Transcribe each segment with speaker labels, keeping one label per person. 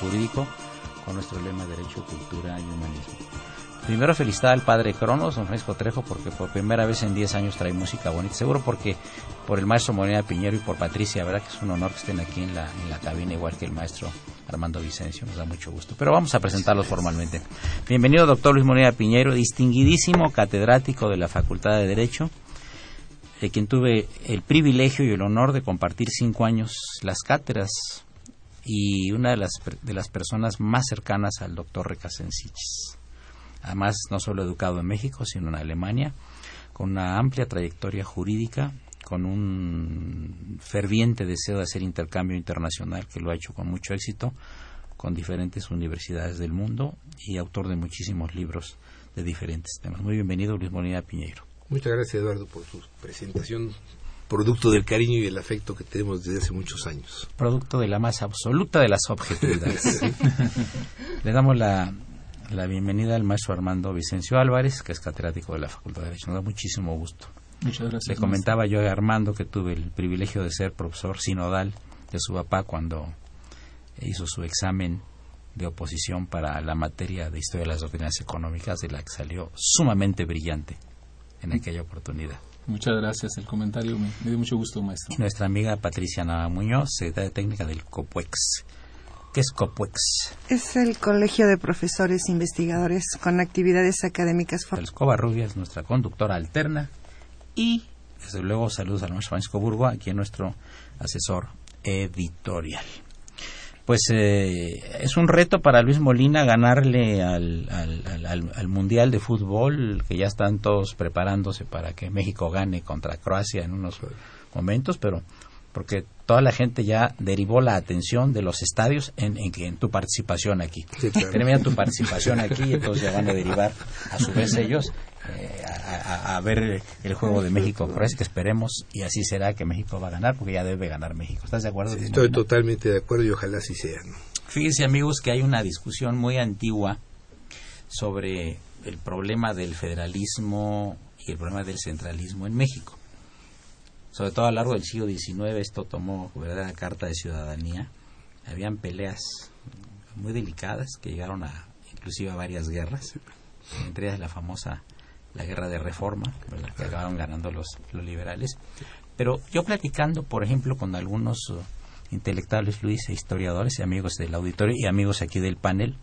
Speaker 1: Jurídico con nuestro lema Derecho, Cultura y Humanismo. Primero felicitar al padre Cronos, don Francisco Trejo, porque por primera vez en 10 años trae música bonita. Seguro porque por el maestro Morena Piñero y por Patricia, verdad que es un honor que estén aquí en la, en la cabina, igual que el maestro Armando Vicencio, nos da mucho gusto. Pero vamos a presentarlos formalmente. Bienvenido, doctor Luis Morena Piñero, distinguidísimo catedrático de la Facultad de Derecho, de quien tuve el privilegio y el honor de compartir cinco años las cátedras y una de las, de las personas más cercanas al doctor Recasensichis. Además, no solo educado en México, sino en Alemania, con una amplia trayectoria jurídica, con un ferviente deseo de hacer intercambio internacional que lo ha hecho con mucho éxito con diferentes universidades del mundo y autor de muchísimos libros de diferentes temas. Muy bienvenido, Luis Molina Piñeiro.
Speaker 2: Muchas gracias, Eduardo, por su presentación producto del cariño y el afecto que tenemos desde hace muchos años.
Speaker 1: Producto de la más absoluta de las objetividades. Le damos la, la, bienvenida al maestro Armando Vicencio Álvarez, que es catedrático de la Facultad de Derecho. Nos da muchísimo gusto.
Speaker 3: Muchas gracias.
Speaker 1: Le comentaba yo a Armando que tuve el privilegio de ser profesor sinodal de su papá cuando hizo su examen de oposición para la materia de historia de las doctrinas económicas, de la que salió sumamente brillante en aquella oportunidad.
Speaker 3: Muchas gracias, el comentario me, dio mucho gusto, maestro.
Speaker 1: nuestra amiga Patricia Nava Muñoz, secretaria técnica del COPUEX. ¿Qué es COPUEX?
Speaker 4: Es el Colegio de Profesores Investigadores con actividades académicas.
Speaker 1: Escoba Rubia es nuestra conductora alterna y, desde luego, saludos al maestro Francisco Burgo, aquí es nuestro asesor editorial pues eh, es un reto para Luis Molina ganarle al, al, Mundial de Fútbol, que ya están todos preparándose para que México gane contra Croacia en unos momentos, pero porque toda la gente ya derivó la atención de los estadios en, en, tu participación aquí. Sí, tu participación aquí, y entonces ya van a derivar a su vez ellos eh, a, ver el juego de México que esperemos, y así será que México va a ganar, porque ya debe ganar México. ¿Estás de acuerdo?
Speaker 2: estoy totalmente de acuerdo y ojalá así sea.
Speaker 1: Fíjense amigos que hay una discusión muy antigua sobre el problema del federalismo y el problema del centralismo en México. Sobre todo a lo largo del siglo XIX esto tomó verdadera carta de ciudadanía. Habían peleas muy delicadas que llegaron a inclusive a varias guerras, entre ellas la famosa la guerra de reforma, que acabaron ganando los, los liberales. Pero yo platicando, por ejemplo, con algunos uh, intelectuales, Luis, e historiadores y amigos del auditorio y amigos aquí del panel,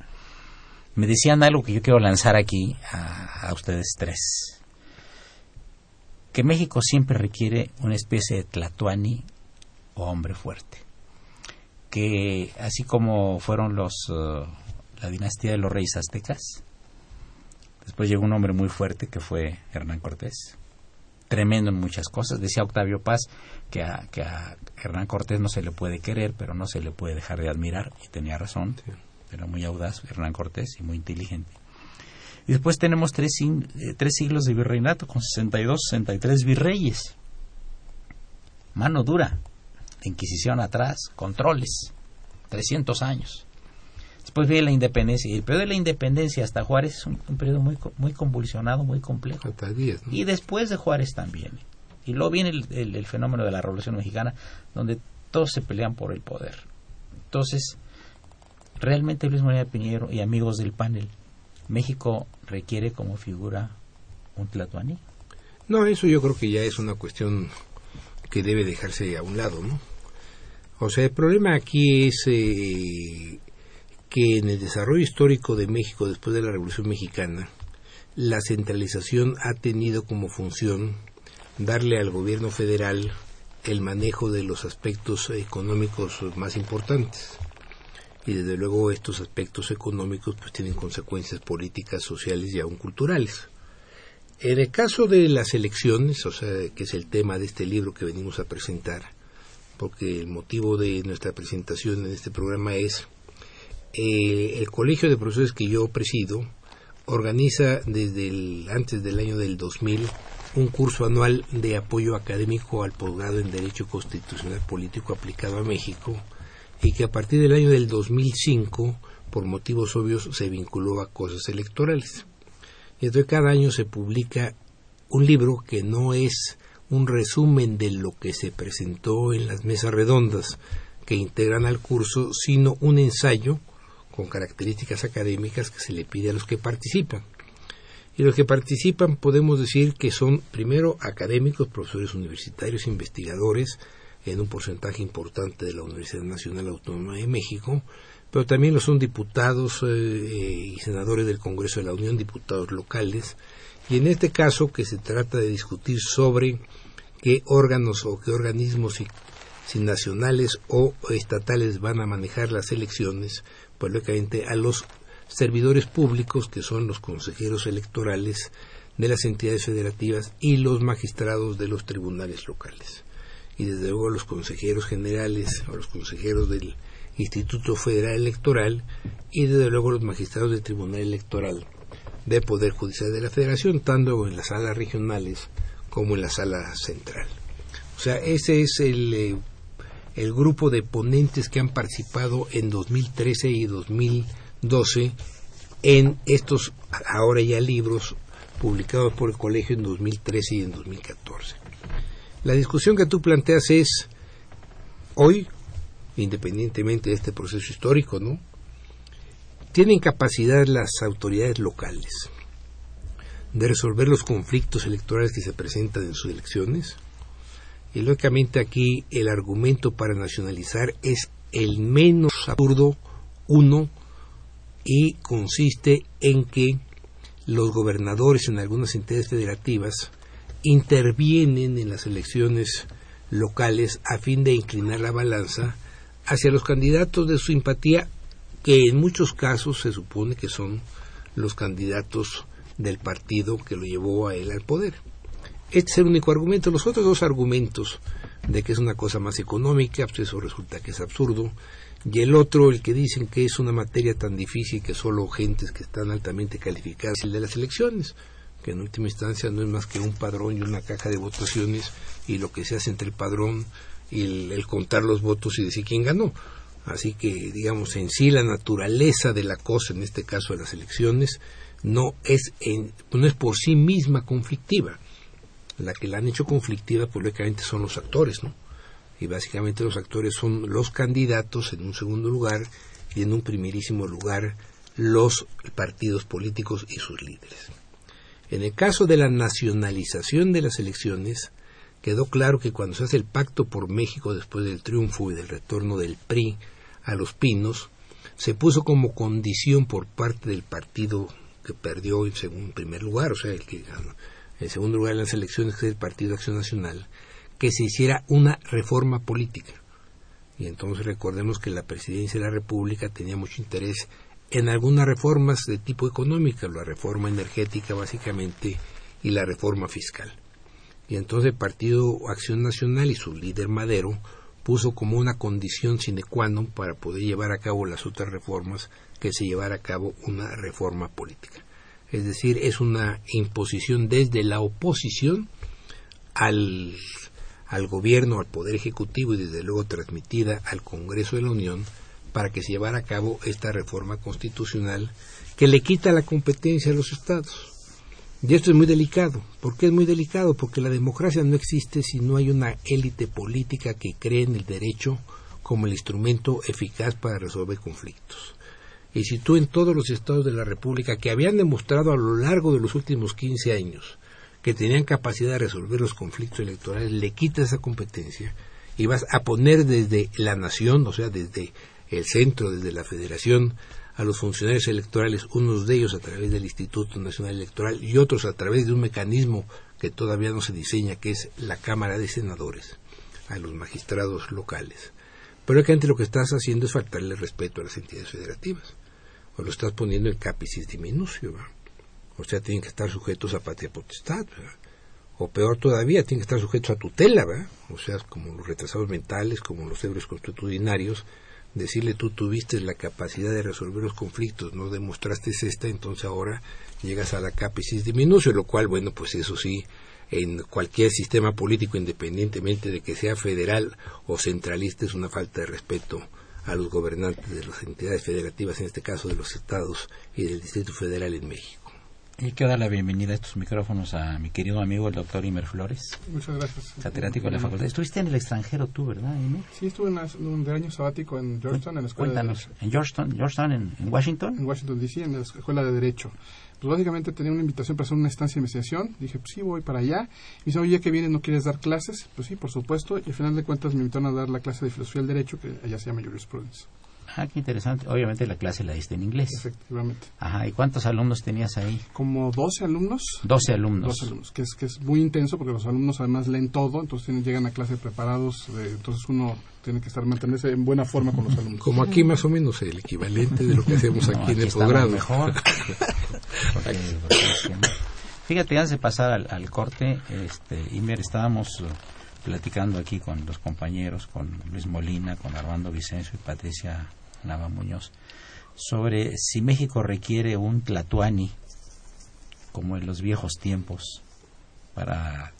Speaker 1: me decían algo que yo quiero lanzar aquí a, ustedes tres. Que México siempre requiere una especie de tlatuani o hombre fuerte. Que así como fueron los uh, la dinastía de los reyes aztecas, Después llegó un hombre muy fuerte que fue Hernán Cortés, tremendo en muchas cosas. Decía Octavio Paz que a, que a Hernán Cortés no se le puede querer, pero no se le puede dejar de admirar, y tenía razón. Era muy audaz Hernán Cortés y muy inteligente. Y después tenemos tres, eh, tres siglos de virreinato con 62, 63 virreyes. Mano dura, Inquisición atrás, controles, 300 años. Después viene la independencia. Y el periodo de la independencia hasta Juárez es un, periodo muy, muy convulsionado, muy complejo. Y después de Juárez también. Y luego viene el, fenómeno de la Revolución Mexicana, donde todos se pelean por el poder. Entonces, realmente Luis María Piñero y amigos del panel, ¿México requiere como figura un tlatoani?
Speaker 2: No, eso yo creo que ya es una cuestión que debe dejarse a un lado, ¿no? O sea, el problema aquí es eh, que en el desarrollo histórico de México después de la Revolución Mexicana, la centralización ha tenido como función darle al gobierno federal el manejo de los aspectos económicos más importantes. Y desde luego estos aspectos económicos pues tienen consecuencias políticas, sociales y aún culturales. En el caso de las elecciones, o sea, que es el tema de este libro que venimos a presentar, porque el motivo de nuestra presentación en este programa es eh, el colegio de profesores que yo presido organiza desde antes del año del 2000 un curso anual de apoyo académico al posgrado en Derecho Constitucional Político aplicado a México y que a partir del año del 2005, por motivos obvios, se vinculó a cosas electorales. Y entonces cada año se publica un libro que no es un resumen de lo que se presentó en las mesas redondas que integran al curso, sino un ensayo con características académicas que se le pide a los que participan. Y los que participan podemos decir que son primero académicos, profesores universitarios, investigadores, en un porcentaje importante de la Universidad Nacional Autónoma de México, pero también lo son diputados eh, y senadores del Congreso de la Unión, diputados locales, y en este caso que se trata de discutir sobre qué órganos o qué organismos si nacionales o estatales van a manejar las elecciones, pues lógicamente a los servidores públicos, que son los consejeros electorales de las entidades federativas y los magistrados de los tribunales locales. Y desde luego los consejeros generales o los consejeros del Instituto Federal Electoral y desde luego los magistrados del Tribunal Electoral del Poder Judicial de la Federación, tanto en las salas regionales como en la sala central. O sea, ese es el eh, el grupo de ponentes que han participado en 2013 y 2012 en estos ahora ya libros publicados por el colegio en 2013 y en 2014. La discusión que tú planteas es hoy, independientemente de este proceso histórico, ¿no? ¿Tienen capacidad las autoridades locales de resolver los conflictos electorales que se presentan en sus elecciones? Y lógicamente aquí el argumento para nacionalizar es el menos absurdo, uno, y consiste en que los gobernadores en algunas entidades federativas intervienen en las elecciones locales a fin de inclinar la balanza hacia los candidatos de su simpatía, que en muchos casos se supone que son los candidatos del partido que lo llevó a él al poder. Este es el único argumento. Los otros dos argumentos de que es una cosa más económica, pues eso resulta que es absurdo. Y el otro, el que dicen que es una materia tan difícil que solo gentes que están altamente calificadas, el de las elecciones, que en última instancia no es más que un padrón y una caja de votaciones y lo que se hace entre el padrón y el, contar los votos y decir quién ganó. Así que, digamos, en sí la naturaleza de la cosa, en este caso de las elecciones, no es, no es por sí misma conflictiva la que la han hecho conflictiva, pues lógicamente son los actores, ¿no? Y básicamente los actores son los candidatos en un segundo lugar y en un primerísimo lugar los partidos políticos y sus líderes. En el caso de la nacionalización de las elecciones, quedó claro que cuando se hace el pacto por México después del triunfo y del retorno del PRI a los pinos, se puso como condición por parte del partido que perdió en segundo primer lugar, o sea, el que ganó, en segundo lugar en las elecciones del Partido Acción Nacional, que se hiciera una reforma política. Y entonces recordemos que la presidencia de la República tenía mucho interés en algunas reformas de tipo económica, la reforma energética básicamente y la reforma fiscal. Y entonces el Partido Acción Nacional y su líder Madero puso como una condición sine qua non para poder llevar a cabo las otras reformas que se llevara a cabo una reforma política. Es decir, es una imposición desde la oposición al, al gobierno, al Poder Ejecutivo y desde luego transmitida al Congreso de la Unión para que se llevara a cabo esta reforma constitucional que le quita la competencia a los estados. Y esto es muy delicado. ¿Por qué es muy delicado? Porque la democracia no existe si no hay una élite política que cree en el derecho como el instrumento eficaz para resolver conflictos. Y si tú en todos los estados de la República que habían demostrado a lo largo de los últimos 15 años que tenían capacidad de resolver los conflictos electorales, le quitas esa competencia y vas a poner desde la nación, o sea, desde el centro, desde la federación, a los funcionarios electorales, unos de ellos a través del Instituto Nacional Electoral y otros a través de un mecanismo que todavía no se diseña, que es la Cámara de Senadores, a los magistrados locales. Pero antes lo que estás haciendo es faltarle respeto a las entidades federativas, o lo estás poniendo en capicis diminucio, o sea, tienen que estar sujetos a patria potestad, o peor todavía, tienen que estar sujetos a tutela, o sea, como los retrasados mentales, como los ebrios constitucionarios, decirle tú tuviste la capacidad de resolver los conflictos, no demostraste esta, entonces ahora llegas a la capicis diminucio, lo cual, bueno, pues eso sí, en cualquier sistema político, independientemente de que sea federal o centralista, es una falta de respeto a los gobernantes de las entidades federativas, en este caso de los estados y del Distrito Federal en México.
Speaker 1: Y quiero dar la bienvenida a estos micrófonos a mi querido amigo el doctor Imer Flores.
Speaker 5: Muchas gracias.
Speaker 1: Catedrático de la facultad. Estuviste en el extranjero tú, ¿verdad, Imer?
Speaker 5: Sí, estuve en un año sabático en Georgetown, en la escuela
Speaker 1: Cuéntanos, ¿en Georgetown, Georgetown en, en, Washington?
Speaker 5: En Washington, D.C., en la escuela de Derecho. Pues básicamente tenía una invitación para hacer una estancia de investigación. Dije, pues sí, voy para allá. Me dice, oye, que vienes, ¿no quieres dar clases? Pues sí, por supuesto. Y al final de cuentas me invitaron a dar la clase de filosofía del derecho, que allá se llama jurisprudence.
Speaker 1: Ah, qué interesante. Obviamente la clase la diste en inglés.
Speaker 5: Efectivamente.
Speaker 1: Ajá, ¿y cuántos alumnos tenías ahí?
Speaker 5: Como 12 alumnos.
Speaker 1: 12 alumnos.
Speaker 5: 12 alumnos, que es, que es muy intenso porque los alumnos además leen todo, entonces tienen, llegan a clase preparados, eh, entonces uno tiene que estar mantenerse en buena forma con los alumnos.
Speaker 2: Como aquí más o menos el equivalente de lo que hacemos aquí
Speaker 1: No,
Speaker 2: en el posgrado.
Speaker 1: mejor. Porque- porque- Fíjate, antes de pasar al, al corte, este, Imer, estábamos eh, platicando aquí con los compañeros, con Luis Molina, con Armando Vicencio y Patricia Nava Muñoz, sobre si México requiere un Tlatuani, como en los viejos tiempos, para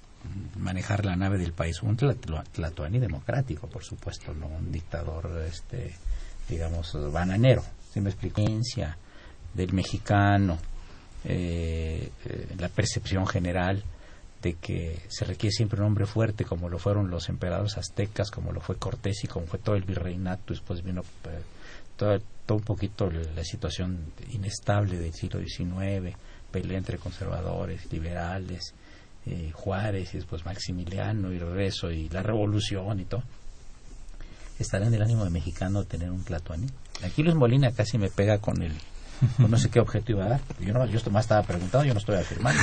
Speaker 1: manejar la nave del país, un tla- Tlatuani democrático, por supuesto, no un dictador, este, digamos, bananero, si me del mexicano, eh, eh, la percepción general de que se requiere siempre un hombre fuerte, como lo fueron los emperadores aztecas, como lo fue Cortés y como fue todo el virreinato, después vino eh, todo, un poquito la situación inestable del siglo XIX, pelea entre conservadores, liberales, eh, Juárez y después Maximiliano y Rezo y la revolución y todo. ¿Estará en el ánimo de mexicano tener un Tlatuani? Aquí Luis Molina casi me pega con el con no sé qué objeto iba a dar. Yo, no, yo más estaba preguntando, yo no estoy afirmando.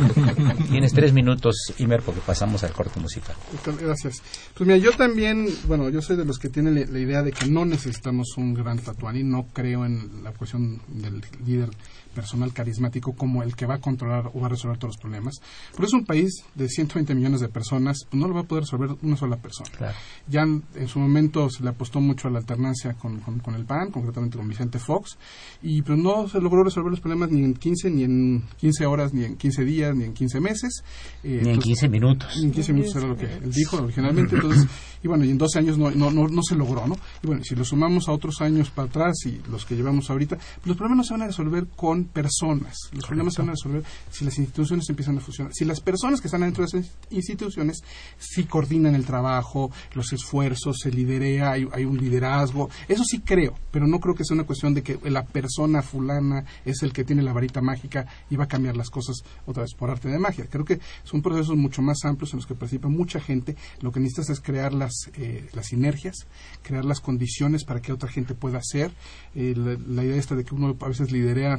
Speaker 1: Tienes tres minutos, Imer, porque pasamos al corte musical.
Speaker 5: Gracias. Pues mira, yo también, bueno, yo soy de los que tienen la, la idea de que no necesitamos un gran tatuani, no creo en la cuestión del líder personal carismático como el que va a controlar o va a resolver todos los problemas. Pero es un país de 120 millones de personas, pues no lo va a poder resolver una sola persona.
Speaker 1: Claro.
Speaker 5: Ya en, en su momento se le apostó mucho a la alternancia con, con, con el PAN, concretamente con Vicente Fox, y pero no se logró resolver los problemas ni en 15, ni en 15 horas, ni en 15 días, ni en 15 meses.
Speaker 1: Ni
Speaker 5: Eh,
Speaker 1: en
Speaker 5: entonces-
Speaker 1: 15 minutos.
Speaker 5: ni en 15 minutos era lo que él dijo originalmente, entonces, y bueno, y en 12 años no, no, no, no se logró, ¿no? Y bueno, si lo sumamos a otros años para atrás y los que llevamos ahorita, pues los problemas no se van a resolver con personas, los problemas se van a resolver si las instituciones empiezan a funcionar, si las personas que están dentro de esas instituciones sí coordinan el trabajo, los esfuerzos, se liderea, hay, hay un liderazgo, eso sí creo, pero no creo que sea una cuestión de que la persona fulana es el que tiene la varita mágica y va a cambiar las cosas otra vez por arte de magia. Creo que son procesos mucho más amplios en los que participa mucha gente. Lo que necesitas es crear las, eh, las sinergias, crear las condiciones para que otra gente pueda hacer. Eh, la, la idea esta de que uno a veces liderea,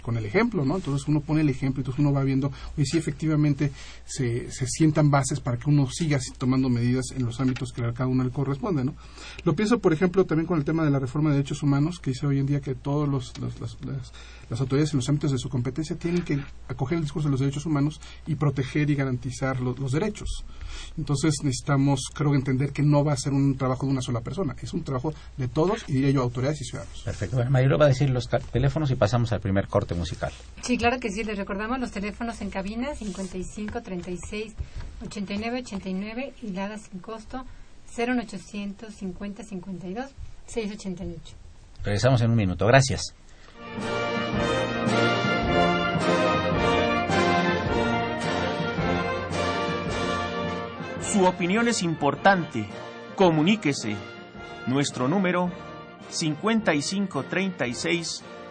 Speaker 5: con el ejemplo, ¿no? Entonces uno pone el ejemplo, entonces uno va viendo, oye, si efectivamente se, se sientan bases para que uno siga tomando medidas en los ámbitos que a cada uno le corresponde, ¿no? Lo pienso, por ejemplo, también con el tema de la reforma de derechos humanos, que dice hoy en día que todos los, las, autoridades en los ámbitos de su competencia tienen que acoger el discurso de los derechos humanos y proteger y garantizar los derechos. Entonces necesitamos, creo, entender que no va a ser un trabajo de una sola persona, es un trabajo de todos y diría yo autoridades y ciudadanos.
Speaker 1: Perfecto. Bueno, va a decir los teléfonos y pasamos al primer corte musical.
Speaker 6: Sí, claro que sí. Les recordamos los teléfonos en cabina 55 36 89 89 y dada sin costo 0800 50 52 688.
Speaker 1: Regresamos en un minuto. Gracias.
Speaker 7: Su opinión es importante. Comuníquese. Nuestro número 5536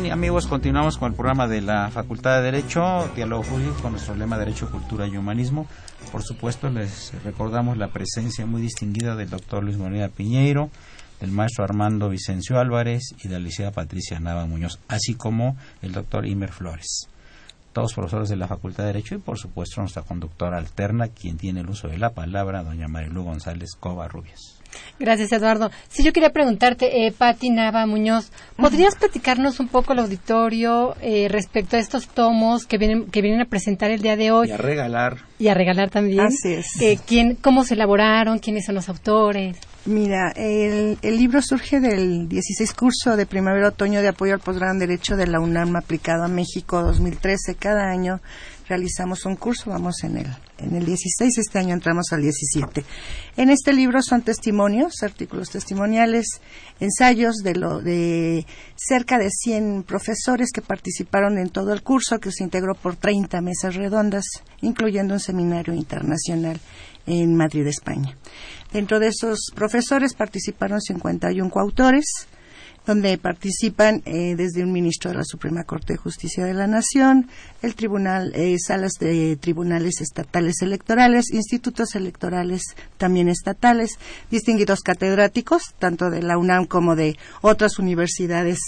Speaker 1: Bien, amigos, continuamos con el programa de la Facultad de Derecho, Diálogo Jurídico, con nuestro lema Derecho, Cultura y Humanismo. Por supuesto, les recordamos la presencia muy distinguida del doctor Luis Moneda Piñeiro, del maestro Armando Vicencio Álvarez y de la licenciada Patricia Nava Muñoz, así como el doctor Imer Flores. Todos profesores de la Facultad de Derecho y, por supuesto, nuestra conductora alterna, quien tiene el uso de la palabra, doña Marilu González Covarrubias.
Speaker 6: Gracias, Eduardo. Si yo quería preguntarte, eh, Pati Nava Muñoz, ¿podrías platicarnos un poco al auditorio eh, respecto a estos tomos que vienen, que vienen a presentar el día de hoy?
Speaker 1: Y a regalar.
Speaker 6: Y a regalar también.
Speaker 4: Así es.
Speaker 6: Eh, ¿quién, ¿Cómo se elaboraron? ¿Quiénes son los autores?
Speaker 4: Mira, el, el, libro surge del 16 curso de primavera-otoño de apoyo al posgrado en Derecho de la UNAM aplicado a México 2013. Cada año realizamos un curso, vamos en el, en el 16, este año entramos al 17. En este libro son testimonios, artículos testimoniales, ensayos de, lo, de cerca de 100 profesores que participaron en todo el curso, que se integró por 30 mesas redondas, incluyendo un seminario internacional en Madrid, España. Dentro de esos profesores participaron 51 coautores, donde participan eh, desde un ministro de la Suprema Corte de Justicia de la Nación, el tribunal, eh, salas de tribunales estatales electorales, institutos electorales también estatales, distinguidos catedráticos, tanto de la UNAM como de otras universidades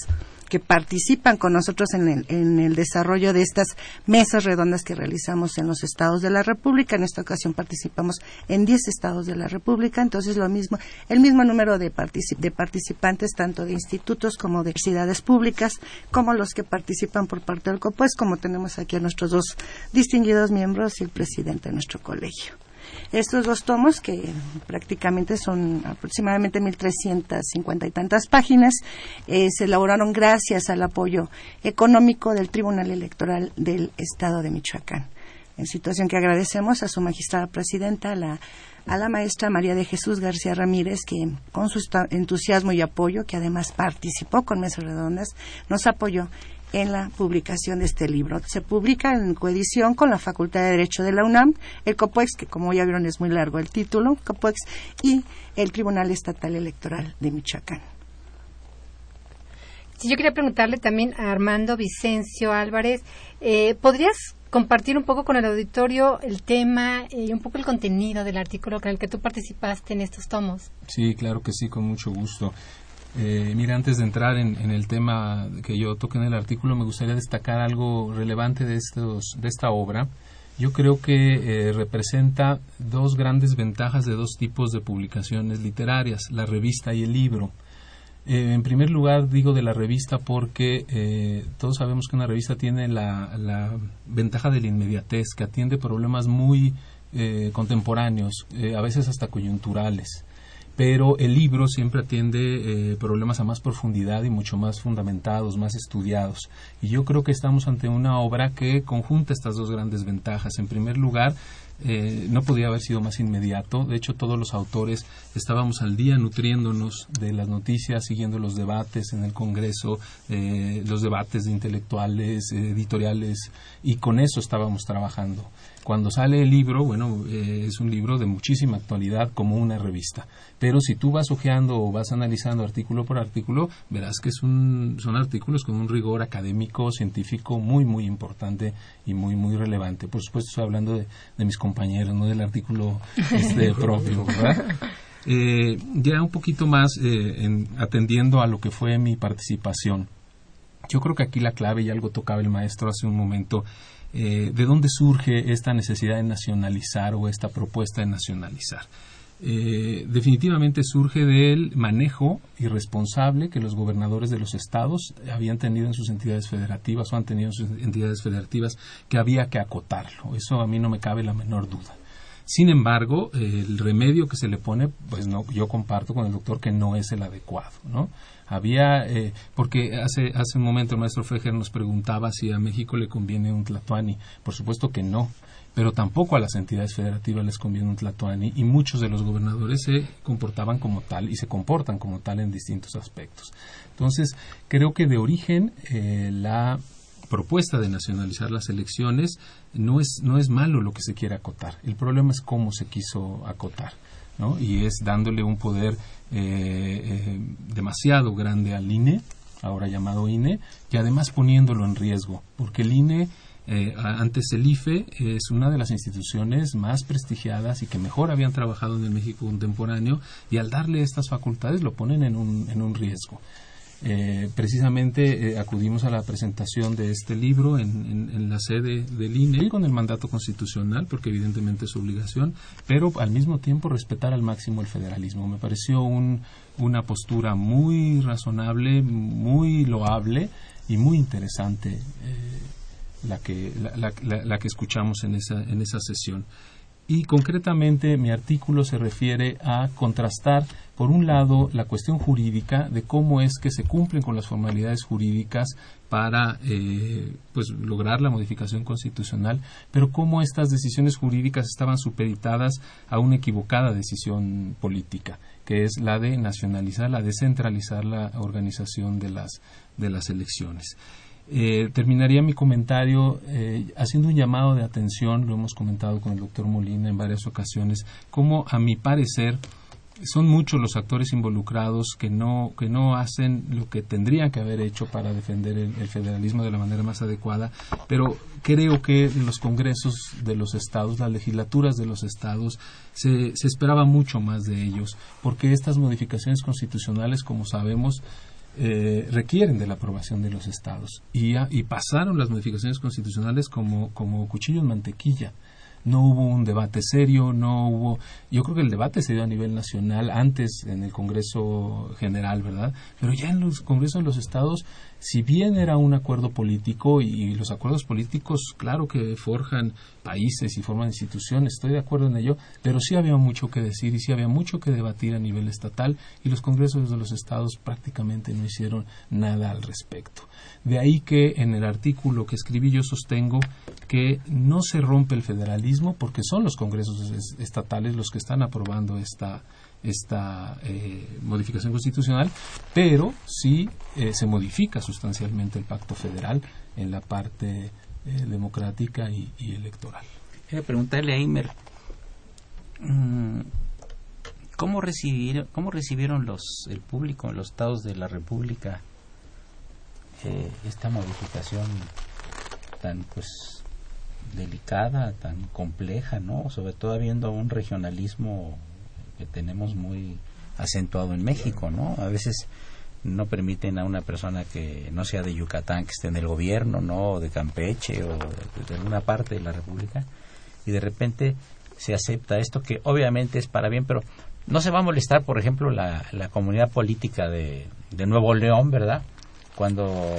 Speaker 4: que participan con nosotros en el, en el desarrollo de estas mesas redondas que realizamos en los estados de la República. En esta ocasión participamos en 10 estados de la República, entonces lo mismo, el mismo número de, de participantes, tanto de institutos como de universidades públicas, como los que participan por parte del COPUES, como tenemos aquí a nuestros dos distinguidos miembros y el presidente de nuestro colegio. Estos dos tomos, que prácticamente son aproximadamente 1.350 y tantas páginas, eh, se elaboraron gracias al apoyo económico del Tribunal Electoral del Estado de Michoacán. en situación que agradecemos a su magistrada presidenta, a la, a la maestra María de Jesús García Ramírez, que con su entusiasmo y apoyo, que además participó con Mesas Redondas, nos apoyó en la publicación de este libro. Se publica en coedición con la Facultad de Derecho de la UNAM, el COPUEX, que como ya vieron es muy largo el título, COPUEX, y el Tribunal Estatal Electoral de Michoacán.
Speaker 6: Sí, yo quería preguntarle también a Armando Vicencio Álvarez, eh, ¿podrías compartir un poco con el auditorio el tema y un poco el contenido del artículo con el que tú participaste en estos tomos?
Speaker 3: Sí, claro que sí, con mucho gusto. Eh, mira, antes de entrar en, el tema que yo toqué en el artículo, me gustaría destacar algo relevante de, estos, de esta obra. Yo creo que eh, representa dos grandes ventajas de dos tipos de publicaciones literarias, la revista y el libro. Eh, en primer lugar, digo de la revista porque eh, todos sabemos que una revista tiene la, ventaja de la inmediatez, que atiende problemas muy eh, contemporáneos, a veces hasta coyunturales. Pero el libro siempre atiende eh, problemas a más profundidad y mucho más fundamentados, más estudiados. Y yo creo que estamos ante una obra que conjunta estas dos grandes ventajas. En primer lugar, eh, no podía haber sido más inmediato. De hecho, todos los autores estábamos al día nutriéndonos de las noticias, siguiendo los debates en el Congreso, eh, los debates de intelectuales, editoriales, y con eso estábamos trabajando. Cuando sale el libro, bueno, eh, es un libro de muchísima actualidad como una revista. Pero si tú vas hojeando o vas analizando artículo por artículo, verás que es un- son artículos con un rigor académico, científico muy, muy importante y muy, muy relevante. Por supuesto, estoy hablando de, de mis compañeros, no del artículo este, propio, ¿verdad? Eh, ya un poquito más eh, en- atendiendo a lo que fue mi participación. Yo creo que aquí la clave, y algo tocaba el maestro hace un momento, eh, ¿de dónde surge esta necesidad de nacionalizar o esta propuesta de nacionalizar? Eh, definitivamente surge del manejo irresponsable que los gobernadores de los estados habían tenido en sus entidades federativas o han tenido en sus entidades federativas que había que acotarlo. Eso a mí no me cabe la menor duda. Sin embargo, el remedio que se le pone, pues no, yo comparto con el doctor que no es el adecuado, ¿no? Había, eh, porque hace, hace un momento el maestro Fejer nos preguntaba si a México le conviene un Tlatuani. Por supuesto que no, pero tampoco a las entidades federativas les conviene un Tlatuani y muchos de los gobernadores se comportaban como tal y se comportan como tal en distintos aspectos. Entonces, creo que de origen eh, la propuesta de nacionalizar las elecciones no es, no es malo lo que se quiere acotar. El problema es cómo se quiso acotar. ¿No? Y es dándole un poder eh, eh, demasiado grande al INE, ahora llamado INE, y además poniéndolo en riesgo, porque el INE, eh, antes el IFE, es una de las instituciones más prestigiadas y que mejor habían trabajado en el México contemporáneo, y al darle estas facultades lo ponen en un, en un riesgo. Eh, precisamente eh, acudimos a la presentación de este libro en, la sede del INE con el mandato constitucional, porque evidentemente es su obligación, pero al mismo tiempo respetar al máximo el federalismo. Me pareció un- una postura muy razonable, muy loable y muy interesante eh, la, que, la- la- la que escuchamos en esa, en esa sesión. Y concretamente mi artículo se refiere a contrastar, por un lado, la cuestión jurídica de cómo es que se cumplen con las formalidades jurídicas para eh, pues lograr la modificación constitucional, pero cómo estas decisiones jurídicas estaban supeditadas a una equivocada decisión política, que es la de nacionalizar, la de centralizar la organización de las, de las elecciones. Eh, terminaría mi comentario eh, haciendo un llamado de atención, lo hemos comentado con el doctor Molina en varias ocasiones, como a mi parecer son muchos los actores involucrados que no, que no hacen lo que tendrían que haber hecho para defender el, el federalismo de la manera más adecuada, pero creo que los congresos de los estados, las legislaturas de los estados, se, se esperaba mucho más de ellos, porque estas modificaciones constitucionales, como sabemos, eh, requieren de la aprobación de los estados y, a- y pasaron las modificaciones constitucionales como, como cuchillo en mantequilla. No hubo un debate serio, no hubo. Yo creo que el debate se dio a nivel nacional antes en el Congreso General, ¿verdad? Pero ya en los Congresos de los estados si bien era un acuerdo político y los acuerdos políticos, claro que forjan países y forman instituciones, estoy de acuerdo en ello, pero sí había mucho que decir y sí había mucho que debatir a nivel estatal y los congresos de los estados prácticamente no hicieron nada al respecto. De ahí que en el artículo que escribí yo sostengo que no se rompe el federalismo porque son los congresos estatales los que están aprobando esta esta eh, modificación constitucional, pero sí eh, se modifica sustancialmente el pacto federal en la parte eh, democrática y, electoral.
Speaker 1: Quiero preguntarle a Imer, mm, ¿cómo, recibir, ¿cómo recibieron los, el público, los estados de la República, esta modificación tan pues delicada, tan compleja, ¿no? Sobre todo habiendo un regionalismo que tenemos muy acentuado en México, ¿no? A veces no permiten a una persona que no sea de Yucatán que esté en el gobierno, ¿no? O de Campeche o de, alguna parte de la República y de repente se acepta esto que obviamente es para bien, pero no se va a molestar, por ejemplo, la, la comunidad política de, de Nuevo León, ¿verdad? Cuando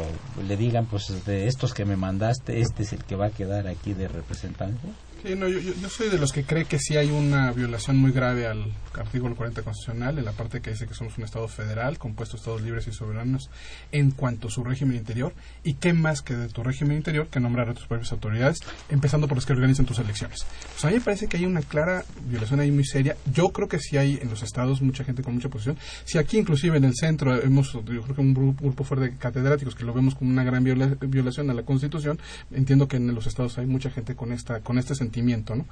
Speaker 1: le digan, pues de estos que me mandaste, este es el que va a quedar aquí de representante.
Speaker 5: Sí, no, yo, soy de los que cree que sí hay una violación muy grave al artículo 40 constitucional, en la parte que dice que somos un Estado federal, compuesto de Estados libres y soberanos, en cuanto a su régimen interior, y qué más que de tu régimen interior que nombrar a tus propias autoridades, empezando por los que organizan tus elecciones. Pues a mí me parece que hay una clara violación ahí muy seria. Yo creo que sí hay en los estados mucha gente con mucha posición. Si aquí inclusive en el centro hemos, yo creo que un grupo, fuerte de catedráticos que lo vemos como una gran violación a la Constitución, entiendo que en los estados hay mucha gente con esta con este sentido ¿no?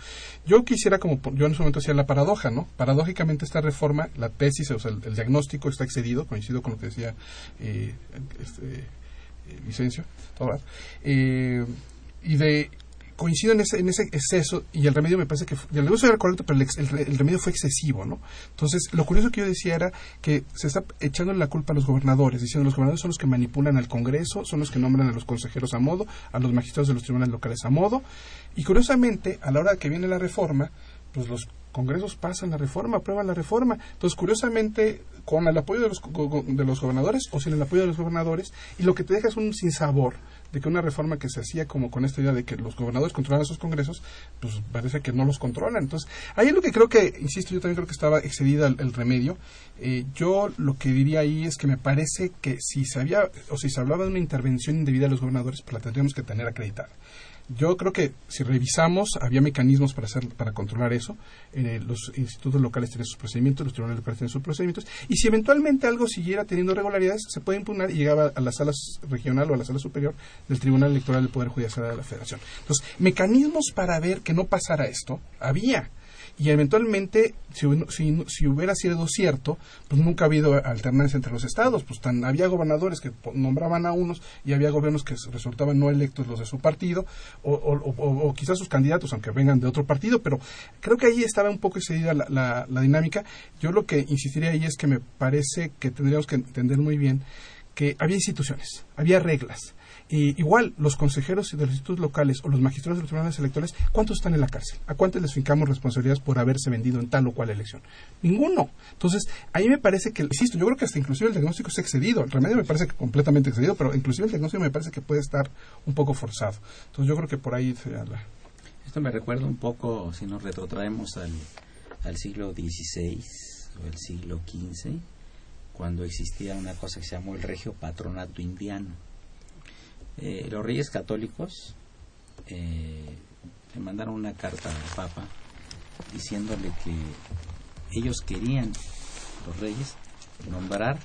Speaker 5: Yo quisiera, como yo en ese momento decía, la paradoja, ¿no? Paradójicamente esta reforma, la tesis, o sea, el, diagnóstico está excedido, coincido con lo que decía eh, este, eh, Vicencio, eh, y de coincido en ese, en ese exceso y el remedio me parece que el negocio era correcto, pero el, remedio fue excesivo, ¿no? Entonces, lo curioso que yo decía era que se está echando la culpa a los gobernadores, diciendo los gobernadores son los que manipulan al Congreso, son los que nombran a los consejeros a modo, a los magistrados de los tribunales locales a modo, y curiosamente, a la hora que viene la reforma, pues los congresos pasan la reforma, aprueban la reforma. Entonces, curiosamente, con el apoyo de los, de los gobernadores o sin el apoyo de los gobernadores, y lo que te deja es un sinsabor de que una reforma que se hacía como con esta idea de que los gobernadores controlan esos congresos, pues parece que no los controlan. Entonces, ahí es lo que creo que, insisto, yo también creo que estaba excedida el, remedio. Eh, yo lo que diría ahí es que me parece que si se había o si se hablaba de una intervención indebida de los gobernadores, pues la tendríamos que tener acreditada. Yo creo que si revisamos, había mecanismos para hacer, para controlar eso. Eh, los institutos locales tienen sus procedimientos, los tribunales locales tienen sus procedimientos. Y si eventualmente algo siguiera teniendo irregularidades, se puede impugnar y llegaba a la sala regional o a la sala superior del Tribunal Electoral del Poder Judicial de la Federación. Entonces, mecanismos para ver que no pasara esto, había y eventualmente, si, si, hubiera sido cierto, pues nunca ha habido alternancia entre los estados, pues tan, había gobernadores que nombraban a unos y había gobiernos que resultaban no electos los de su partido, o, o, quizás sus candidatos, aunque vengan de otro partido, pero creo que ahí estaba un poco excedida la, la, la dinámica. Yo lo que insistiría ahí es que me parece que tendríamos que entender muy bien que había instituciones, había reglas, igual, los consejeros de los institutos locales o los magistrados de los tribunales electorales, ¿cuántos están en la cárcel? ¿A cuántos les fincamos responsabilidades por haberse vendido en tal o cual elección? Ninguno. Entonces, ahí me parece que, insisto, yo creo que hasta inclusive el diagnóstico es excedido. El remedio me parece que completamente excedido, pero inclusive el diagnóstico me parece que puede estar un poco forzado. Entonces, yo creo que por ahí sería la...
Speaker 1: Esto me recuerda un poco, si nos retrotraemos al, al siglo XVI o el siglo XV, cuando existía una cosa que se llamó el regio patronato indiano eh, los reyes católicos eh, le mandaron una carta al Papa diciéndole que ellos querían, los reyes, nombrar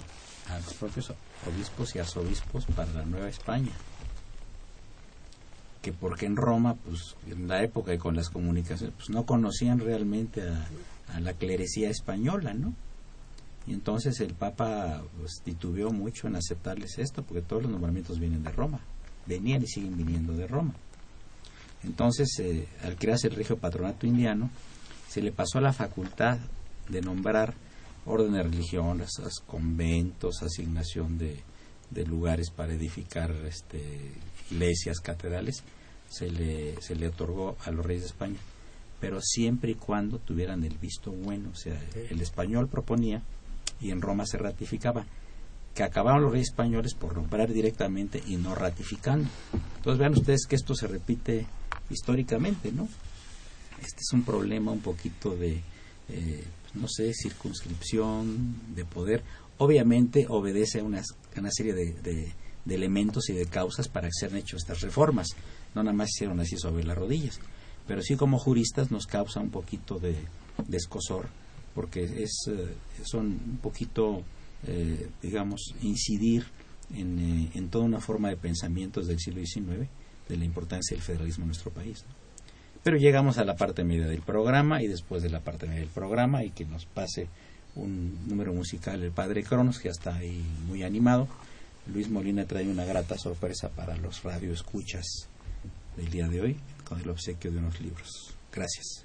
Speaker 1: a los propios obispos y arzobispos para la Nueva España. Que porque en Roma, pues en la época y con las comunicaciones, pues no conocían realmente a, a la clerecía española, ¿no? Y entonces el Papa pues, titubeó mucho en aceptarles esto, porque todos los nombramientos vienen de Roma. Venían y siguen viniendo de Roma. Entonces, eh, al crearse el regio patronato indiano, se le pasó la facultad de nombrar órdenes religiosas, conventos, asignación de, de lugares para edificar este, iglesias, catedrales, se le, se le otorgó a los reyes de España, pero siempre y cuando tuvieran el visto bueno, o sea, el español proponía y en Roma se ratificaba que acabaron los reyes españoles por nombrar directamente y no ratificando. Entonces vean ustedes que esto se repite históricamente, ¿no? Este es un problema un poquito de, eh, no sé, circunscripción, de poder. Obviamente obedece a una, una serie de, de, elementos y de causas para que sean hechas estas reformas. No nada más hicieron así sobre las rodillas. Pero sí como juristas nos causa un poquito de, de escosor porque es, eh, son un poquito eh, digamos, incidir en, eh, en, toda una forma de pensamientos del siglo XIX de la importancia del federalismo en nuestro país. Pero llegamos a la parte media del programa y después de la parte media del programa y que nos pase un número musical el padre Cronos, que está ahí muy animado. Luis Molina trae una grata sorpresa para los radioescuchas del día de hoy con el obsequio de unos libros. Gracias.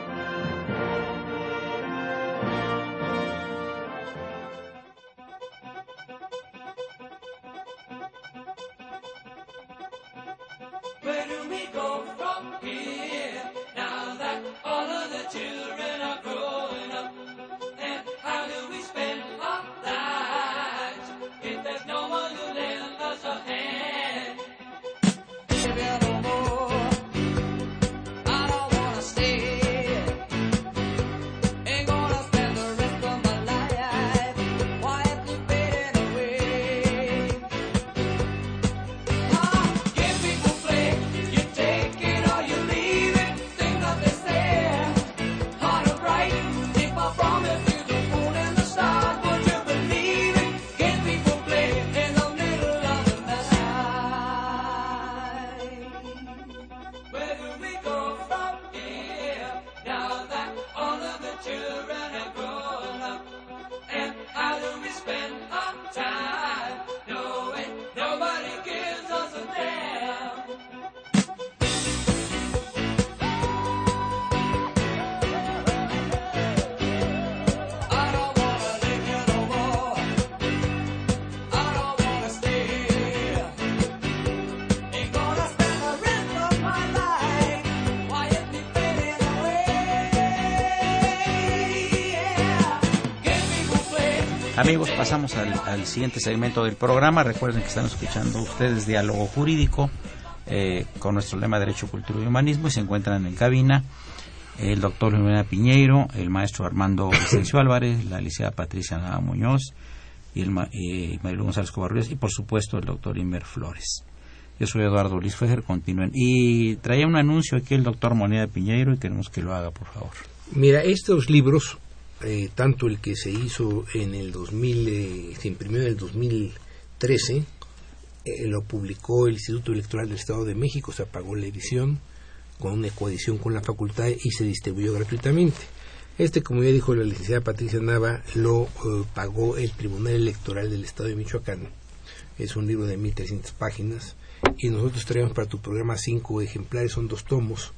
Speaker 1: Pasamos al, siguiente segmento del programa. Recuerden que están escuchando ustedes Diálogo Jurídico eh, con nuestro lema Derecho, Cultura y Humanismo y se encuentran en cabina el doctor Luis Piñeiro, el maestro Armando Vicencio Álvarez, la licenciada Patricia Nada Muñoz y el eh, González Covarrubias y por supuesto el doctor Inver Flores. Yo soy Eduardo Luis Fejer, continúen. Y traía un anuncio aquí el doctor Moneda Piñeiro y queremos que lo haga, por favor.
Speaker 2: Mira, estos libros eh, tanto el que se hizo en el 2000, eh, se imprimió en el 2013, eh, lo publicó el Instituto Electoral del Estado de México, se pagó la edición con una coedición con la facultad y se distribuyó gratuitamente. Este, como ya dijo la licenciada Patricia Nava, lo pagó el Tribunal Electoral del Estado de Michoacán. Es un libro de 1.300 páginas y nosotros traemos para tu programa cinco ejemplares, son dos tomos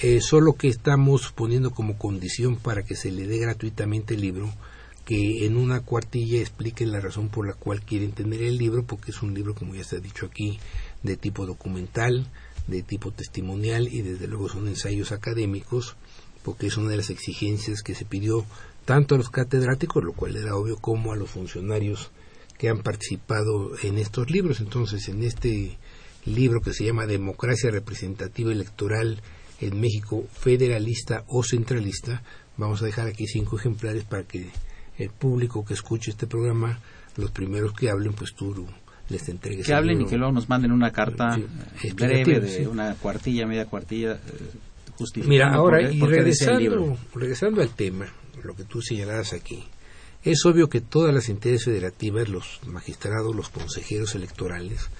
Speaker 2: eh, solo que estamos poniendo como condición para que se le dé gratuitamente el libro que en una cuartilla expliquen la razón por la cual quieren tener el libro, porque es un libro, como ya se ha dicho aquí, de tipo documental, de tipo testimonial y desde luego son ensayos académicos, porque es una de las exigencias que se pidió tanto a los catedráticos, lo cual era obvio, como a los funcionarios que han participado en estos libros. Entonces, en este libro que se llama Democracia Representativa Electoral en México federalista o centralista. Vamos a dejar aquí cinco ejemplares para que el público que escuche este programa, los primeros que hablen, pues tú les entregues.
Speaker 1: Que hablen y que luego nos manden una carta breve de una cuartilla, media cuartilla.
Speaker 2: Eh, Mira, ahora, y regresando, regresando al tema, lo que tú señalabas aquí, es obvio que todas las entidades federativas, los magistrados, los consejeros electorales,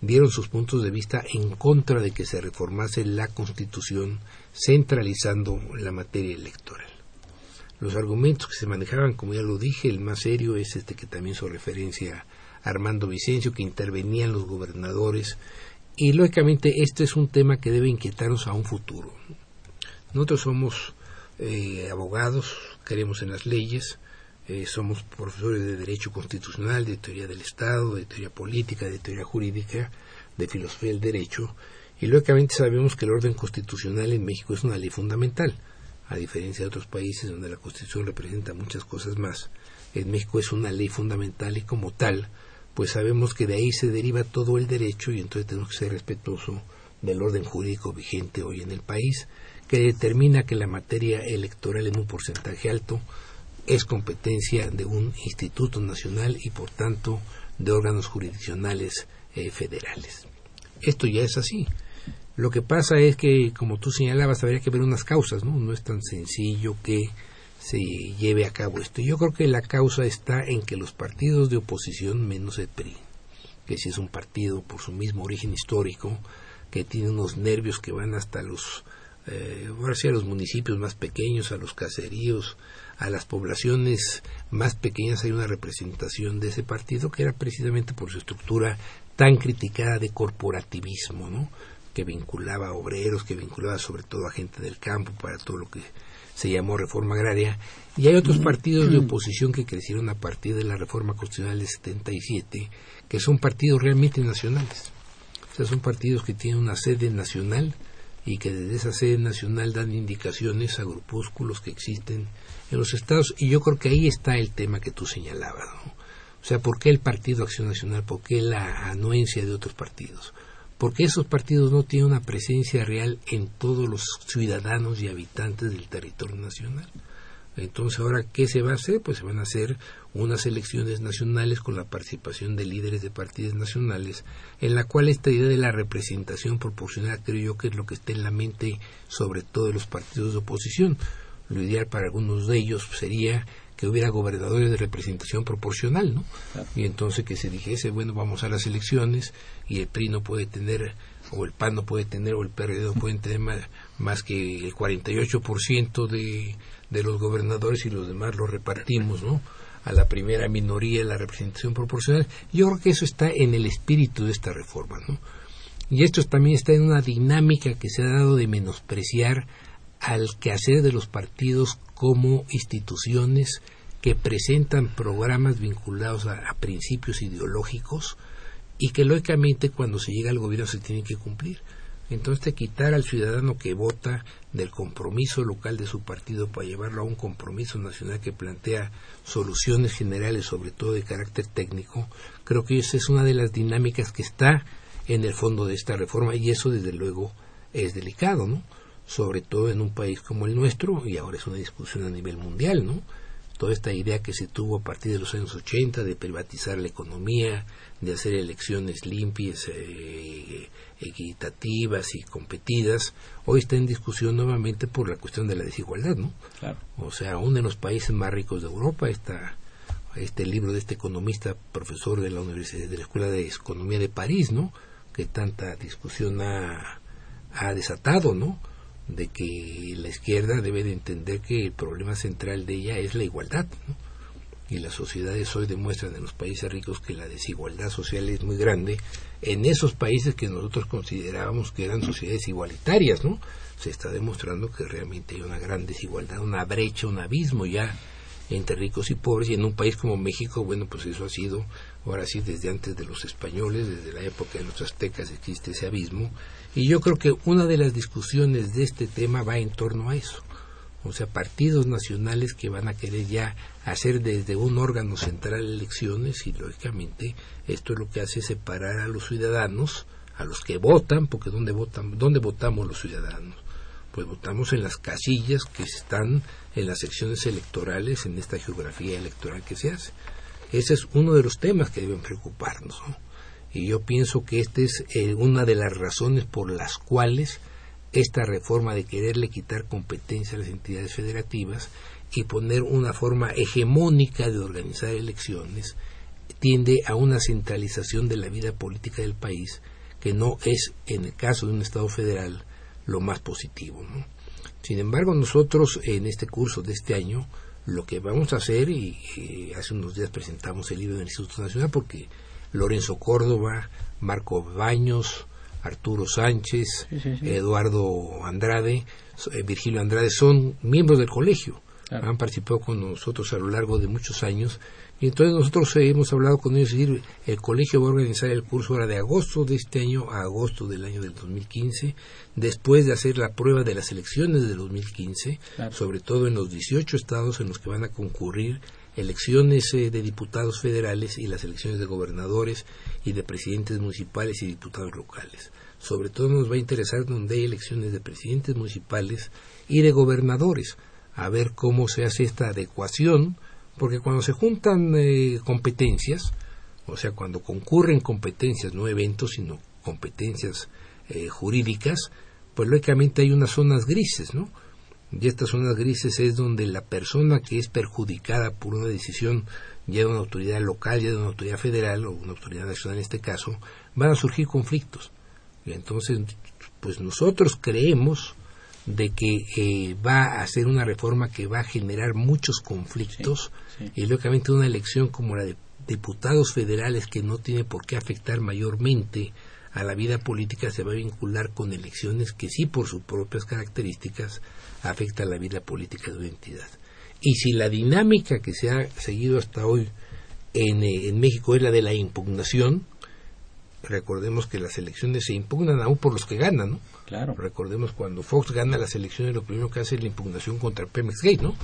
Speaker 2: dieron sus puntos de vista en contra de que se reformase la Constitución centralizando la materia electoral. Los argumentos que se manejaban, como ya lo dije, el más serio es este que también hizo referencia a Armando Vicencio, que intervenían los gobernadores. Y lógicamente este es un tema que debe inquietarnos a un futuro. Nosotros somos eh, abogados, creemos en las leyes, eh, somos profesores de Derecho Constitucional, de Teoría del Estado, de Teoría Política, de Teoría Jurídica, de Filosofía del Derecho, y lógicamente sabemos que el orden constitucional en México es una ley fundamental, a diferencia de otros países donde la Constitución representa muchas cosas más. En México es una ley fundamental y como tal, pues sabemos que de ahí se deriva todo el derecho y entonces tenemos que ser respetuosos del orden jurídico vigente hoy en el país, que determina que la materia electoral en un porcentaje alto es competencia de un instituto nacional y por tanto de órganos jurisdiccionales eh, federales. Esto ya es así. Lo que pasa es que, como tú señalabas, habría que ver unas causas, ¿no? No es tan sencillo que se lleve a cabo esto. Yo creo que la causa está en que los partidos de oposición, menos el PRI, que si es un partido por su mismo origen histórico, que tiene unos nervios que van hasta los, eh, los municipios más pequeños, a los caseríos, a las poblaciones más pequeñas hay una representación de ese partido que era precisamente por su estructura tan criticada de corporativismo, ¿no? que vinculaba a obreros, que vinculaba sobre todo a gente del campo para todo lo que se llamó reforma agraria, y hay otros partidos de oposición que crecieron a partir de la reforma constitucional de 77, que son partidos realmente nacionales. O sea, son partidos que tienen una sede nacional y que desde esa sede nacional dan indicaciones a grupúsculos que existen en los estados y yo creo que ahí está el tema que tú señalabas. O sea, ¿por qué el Partido Acción Nacional? ¿Por qué la anuencia de otros partidos? Porque esos partidos no tienen una presencia real en todos los ciudadanos y habitantes del territorio nacional. Entonces, ahora, ¿qué se va a hacer? Pues se van a hacer unas elecciones nacionales con la participación de líderes de partidos nacionales, en la cual esta idea de la representación proporcional creo yo que es lo que está en la mente sobre todo de los partidos de oposición. Lo ideal para algunos de ellos sería que hubiera gobernadores de representación proporcional, ¿no? Y entonces que se dijese, bueno, vamos a las elecciones y el PRI no puede tener, o el PAN no puede tener, o el PRD no puede tener más, que el 48% de, de los gobernadores y los demás lo repartimos, ¿no? A la primera minoría la representación proporcional. Yo creo que eso está en el espíritu de esta reforma, ¿no? Y esto también está en una dinámica que se ha dado de menospreciar al quehacer de los partidos como instituciones que presentan programas vinculados a, principios ideológicos y que lógicamente cuando se llega al gobierno se tienen que cumplir. Entonces, quitar al ciudadano que vota del compromiso local de su partido para llevarlo a un compromiso nacional que plantea soluciones generales, sobre todo de carácter técnico, creo que esa es una de las dinámicas que está en el fondo de esta reforma y eso, desde luego, es delicado, ¿no? Sobre todo en un país como el nuestro, y ahora es una discusión a nivel mundial, ¿no? Toda esta idea que se tuvo a partir de los años 80 de privatizar la economía, de hacer elecciones limpias, eh, equitativas y competidas, hoy está en discusión nuevamente por la cuestión de la desigualdad, ¿no? O sea, aún en los países más ricos de Europa está este libro de este economista, profesor de la Universidad de la Escuela de Economía de París, ¿no? Que tanta discusión ha, ha desatado, ¿no? De que la izquierda debe de entender que el problema central de ella es la igualdad. Y las sociedades hoy demuestran en los países ricos que la desigualdad social es muy grande. En esos países que nosotros considerábamos que eran sociedades igualitarias, ¿no? Se está demostrando que realmente hay una gran desigualdad, una brecha, un abismo ya entre ricos y pobres. Y en un país como México, bueno, pues eso ha sido, ahora sí, desde antes de los españoles, desde la época de los aztecas existe ese abismo y yo creo que una de las discusiones de este tema va en torno a eso. O sea, partidos nacionales que van a querer ya hacer desde un órgano central elecciones y lógicamente esto es lo que hace separar a los ciudadanos, a los que votan, porque ¿dónde, votan, ¿dónde votamos los ciudadanos? Pues votamos en las casillas que están en las secciones electorales, en esta geografía electoral que se hace. Ese es uno de los temas que deben preocuparnos. ¿no? Y yo pienso que esta es eh, una de las razones por las cuales esta reforma de quererle quitar competencia a las entidades federativas y poner una forma hegemónica de organizar elecciones tiende a una centralización de la vida política del país que no es, en el caso de un Estado federal, lo más positivo. Sin embargo, nosotros en este curso de este año Lo que vamos a hacer, y, y hace unos días presentamos el libro del Instituto Nacional, porque Lorenzo Córdoba, Marco Baños, Arturo Sánchez,
Speaker 1: Sí, sí, sí.
Speaker 2: Eduardo Andrade, eh, Virgilio Andrade, son miembros del colegio.
Speaker 1: Claro.
Speaker 2: Han participado con nosotros a lo largo de muchos años. Y entonces nosotros eh, hemos hablado con ellos, decir, el colegio va a organizar el curso ahora de agosto de este año a agosto del año del 2015, después de hacer la prueba de las elecciones del 2015,
Speaker 1: Claro.
Speaker 2: sobre todo en los 18 estados en los que van a concurrir elecciones eh, de diputados federales y las elecciones de gobernadores y de presidentes municipales y diputados locales. Sobre todo nos va a interesar donde hay elecciones de presidentes municipales y de gobernadores, a ver cómo se hace esta adecuación, porque cuando se juntan eh, competencias, o sea, cuando concurren competencias, no eventos, sino competencias eh, jurídicas, pues lógicamente hay unas zonas grises, ¿no? Y estas zonas grises es donde la persona que es perjudicada por una decisión ya de una autoridad local, ya de una autoridad federal o una autoridad nacional en este caso, van a surgir conflictos. Y entonces, pues nosotros creemos de que eh, va a ser una reforma que va a generar muchos conflictos
Speaker 1: Sí, sí.
Speaker 2: y lógicamente una elección como la de diputados federales que no tiene por qué afectar mayormente a la vida política se va a vincular con elecciones que sí por sus propias características afecta a la vida política de una entidad. Y si la dinámica que se ha seguido hasta hoy en, eh, en México es la de la impugnación, recordemos que las elecciones se impugnan aún por los que ganan, ¿no?
Speaker 1: Claro.
Speaker 2: Recordemos cuando Fox gana las elecciones, lo primero que hace es la impugnación contra el Pemex Gate, ¿no?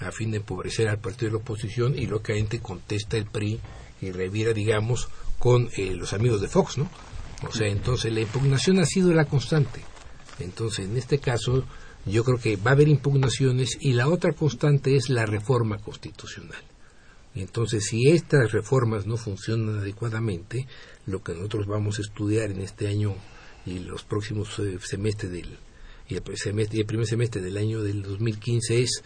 Speaker 2: A fin de empobrecer al partido de la oposición y lógicamente contesta el PRI y revira, digamos, con eh, los amigos de Fox, ¿no? O sea, entonces la impugnación ha sido la constante. Entonces, en este caso, yo creo que va a haber impugnaciones y la otra constante es la reforma constitucional. Entonces, si estas reformas no funcionan adecuadamente, lo que nosotros vamos a estudiar en este año y los próximos eh, semestres del y y el primer semestre del año del 2015 es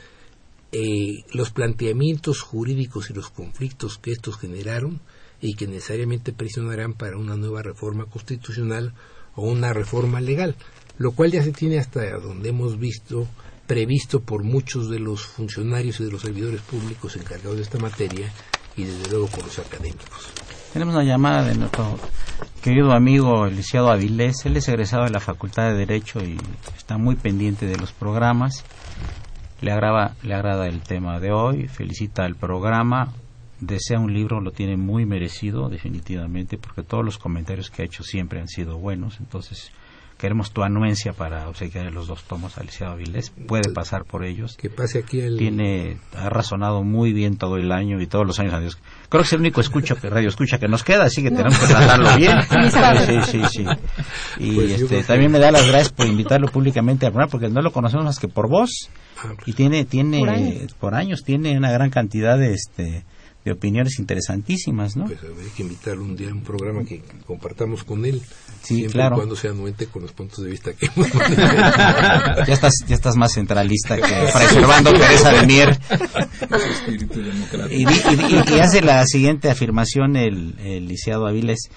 Speaker 2: eh, los planteamientos jurídicos y los conflictos que estos generaron y que necesariamente presionarán para una nueva reforma constitucional o una reforma legal, lo cual ya se tiene hasta donde hemos visto previsto por muchos de los funcionarios y de los servidores públicos encargados de esta materia y desde luego por los académicos.
Speaker 1: Tenemos una llamada de nuestro querido amigo el licenciado Avilés. Él es egresado de la Facultad de Derecho y está muy pendiente de los programas. Le agrada, le agrada el tema de hoy, felicita el programa, desea un libro, lo tiene muy merecido, definitivamente, porque todos los comentarios que ha hecho siempre han sido buenos. Entonces, queremos tu anuencia para obsequiar los dos tomos al licenciado Avilés. Puede pasar por ellos.
Speaker 2: Que pase aquí el...
Speaker 1: Tiene, ha razonado muy bien todo el año y todos los años. Adiós. Creo que es el único escucho que radio escucha que nos queda, así que tenemos que tratarlo bien. Sí, sí, sí. Y
Speaker 2: Pues
Speaker 1: este, también me da las gracias por invitarlo públicamente al programa, porque no lo conocemos más que por voz.
Speaker 2: Ah, pues,
Speaker 1: Y tiene, tiene,
Speaker 6: Por años.
Speaker 1: por años, tiene una gran cantidad de, este, de opiniones interesantísimas, ¿no?
Speaker 2: pues hay que invitarlo un día a un programa que compartamos con él.
Speaker 1: Sí,
Speaker 2: siempre
Speaker 1: claro.
Speaker 2: y cuando se anuente con los puntos de vista que hemos
Speaker 1: ya estás, ya estás más centralista que preservando Teresa de Mier.
Speaker 3: Espíritu democrático.
Speaker 1: Y, y y hace la siguiente afirmación el, el lisiado Aviles,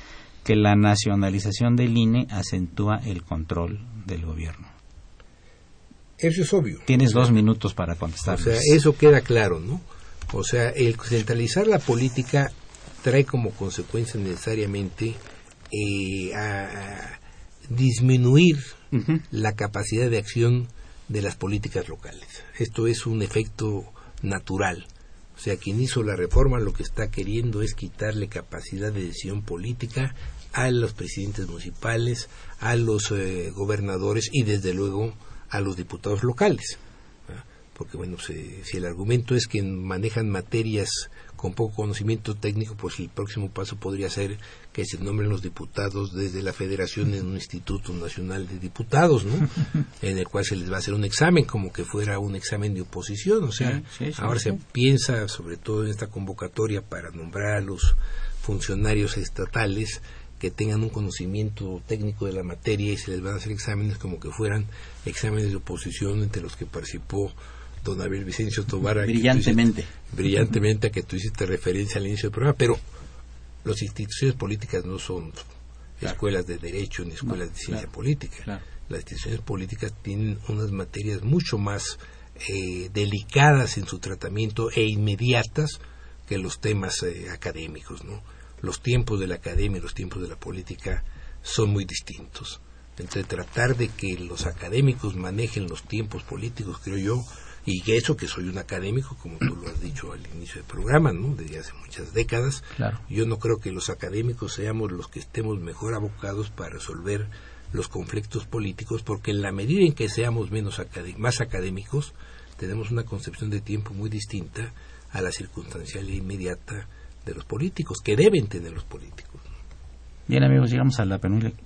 Speaker 1: que la nacionalización del INE acentúa el control del gobierno.
Speaker 2: Eso es obvio.
Speaker 1: Tienes dos minutos para
Speaker 2: O
Speaker 1: contestar.
Speaker 2: sea, eso queda claro, ¿no? O sea, el centralizar la política trae como consecuencia necesariamente eh, a, a disminuir la capacidad de acción de las políticas locales. Esto es un efecto natural. O sea, quien hizo la reforma lo que está queriendo es quitarle capacidad de decisión política a los presidentes municipales, a los eh, gobernadores y desde luego a los diputados locales. Porque bueno, se- si el argumento es que manejan materias con poco conocimiento técnico, pues el próximo paso podría ser que se nombren los diputados desde la federación en un instituto nacional de diputados, ¿no? en el cual se les va a hacer un examen como que fuera un examen de oposición, o sea,
Speaker 1: Sí, sí, sí,
Speaker 2: ahora se piensa sobre todo en esta convocatoria para nombrar a los funcionarios estatales que tengan un conocimiento técnico de la materia y se les van a hacer exámenes como que fueran exámenes de oposición entre los que participó don Abel Vicencio Tobar
Speaker 1: Brillantemente.
Speaker 2: hiciste- brillantemente a que tú hiciste referencia al inicio del programa pero las instituciones políticas no son escuelas de derecho ni escuelas de ciencia
Speaker 1: claro,
Speaker 2: política
Speaker 1: claro.
Speaker 2: las instituciones políticas tienen unas materias mucho más eh, delicadas en su tratamiento e inmediatas que los temas eh, académicos, ¿no? Los tiempos de la academia y los tiempos de la política son muy distintos. Entre tratar de que los académicos manejen los tiempos políticos, creo yo, y que eso que soy un académico, como tú lo has dicho al inicio del programa, ¿no? Desde hace muchas décadas, yo no creo que los académicos seamos los que estemos mejor abocados para resolver los conflictos políticos, porque en la medida en que seamos menos más académicos, tenemos una concepción de tiempo muy distinta a la circunstancial e inmediata de los políticos, que deben tener los políticos.
Speaker 1: Bien amigos, llegamos a la,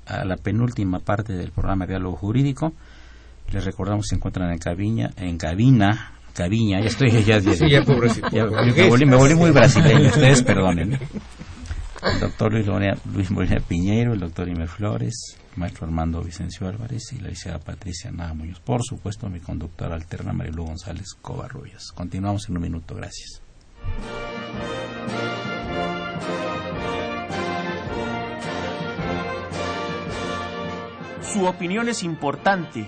Speaker 1: a la penúltima parte del programa Diálogo Jurídico. Les recordamos que se encuentran en cabina, en cabina, cabina, ya estoy, ya, ya,
Speaker 2: ya,
Speaker 1: me, volví, me volví muy brasileño, ustedes perdonen el doctor Luis, Luis Molina Piñero, el doctor Imer Flores, el maestro Armando Vicencio Álvarez y la licenciada Patricia Nada Muñoz. Por supuesto, mi conductora alterna, Marilu González Covarrubias. Continuamos en un minuto. Gracias.
Speaker 7: Su opinión es importante.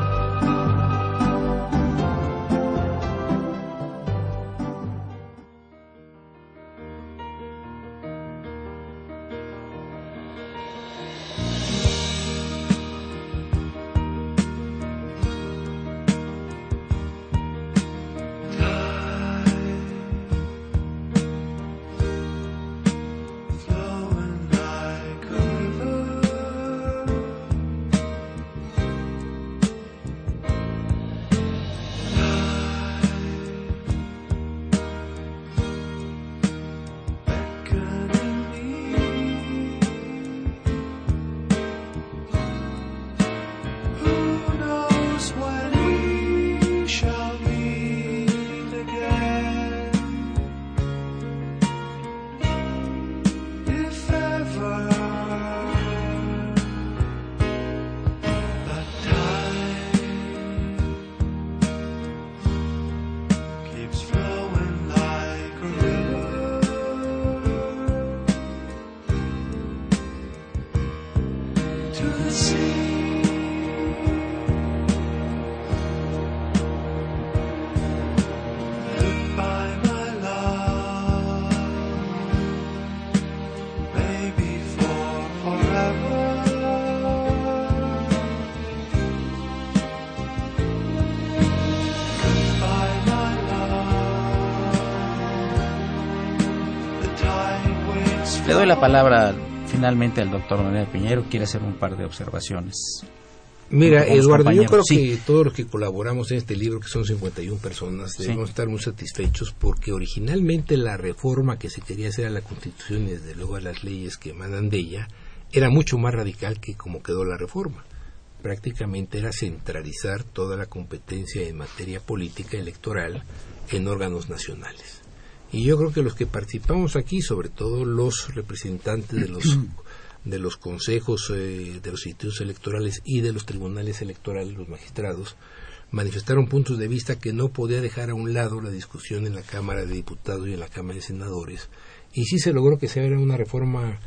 Speaker 1: Doy la palabra finalmente al doctor Manuel Piñero. Quiere hacer un par de observaciones.
Speaker 2: Mira, Eduardo, yo creo que todos los que colaboramos en este libro, que son 51 personas, debemos estar muy satisfechos porque originalmente la reforma que se quería hacer a la Constitución y desde luego a las leyes que emanan de ella era mucho más radical que como quedó la reforma. Prácticamente era centralizar toda la competencia en materia política electoral en órganos nacionales. Y yo creo que los que participamos aquí, sobre todo los representantes de los de los consejos eh, de los institutos electorales y de los tribunales electorales, los magistrados, manifestaron puntos de vista que no podía dejar a un lado la discusión en la Cámara de Diputados y en la Cámara de Senadores. Y sí se logró que se haga una reforma,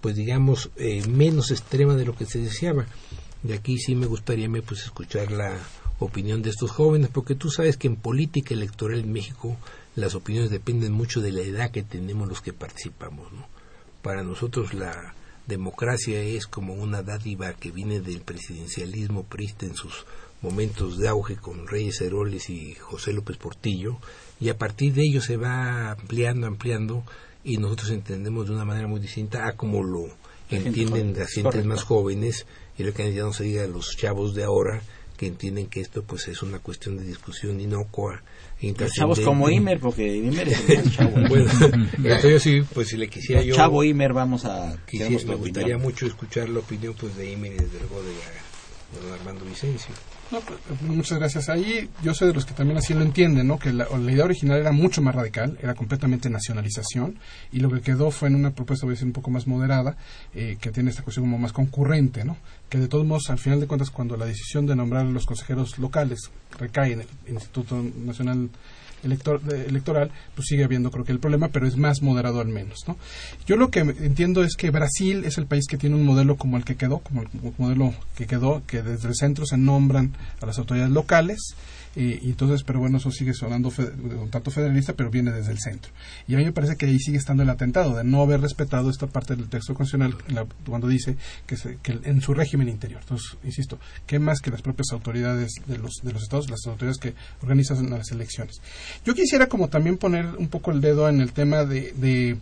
Speaker 2: pues digamos, eh, menos extrema de lo que se deseaba. Y aquí sí me gustaría pues, escuchar la opinión de estos jóvenes, porque tú sabes que en política electoral en México las opiniones dependen mucho de la edad que tenemos los que participamos. ¿no? Para nosotros la democracia es como una dádiva que viene del presidencialismo prista en sus momentos de auge con Reyes Heroles y José López Portillo, y a partir de ello se va ampliando, ampliando, y nosotros entendemos de una manera muy distinta a como lo entienden las gentes más jóvenes, y lo que ya no se diga los chavos de ahora, que entienden que esto pues es una cuestión de discusión inocua
Speaker 1: los chavos como Imer, porque Imer es un chavo.
Speaker 2: bueno, entonces sí, pues si le quisiera yo...
Speaker 1: Chavo Imer, vamos a...
Speaker 2: me gustaría mucho escuchar la opinión pues de Imer y desde luego de, don Armando Vicencio.
Speaker 5: Pues, muchas gracias. Ahí yo soy de los que también así lo entienden, ¿no? Que la, idea original era mucho más radical, era completamente nacionalización, y lo que quedó fue en una propuesta, voy a decir, un poco más moderada, eh, que tiene esta cuestión como más concurrente, ¿no? Que de todos modos, al final de cuentas, cuando la decisión de nombrar a los consejeros locales recae en el Instituto Nacional electoral, pues sigue habiendo creo que el problema, pero es más moderado al menos. ¿no? Yo lo que entiendo es que Brasil es el país que tiene un modelo como el que quedó, como el modelo que quedó, que desde el centro se nombran a las autoridades locales y, entonces, pero bueno, eso sigue sonando un tanto federalista, pero viene desde el centro. Y a mí me parece que ahí sigue estando el atentado de no haber respetado esta parte del texto constitucional cuando dice que, que, en su régimen interior. Entonces, insisto, ¿qué más que las propias autoridades de los, de los estados, las autoridades que organizan las elecciones? Yo quisiera como también poner un poco el dedo en el tema de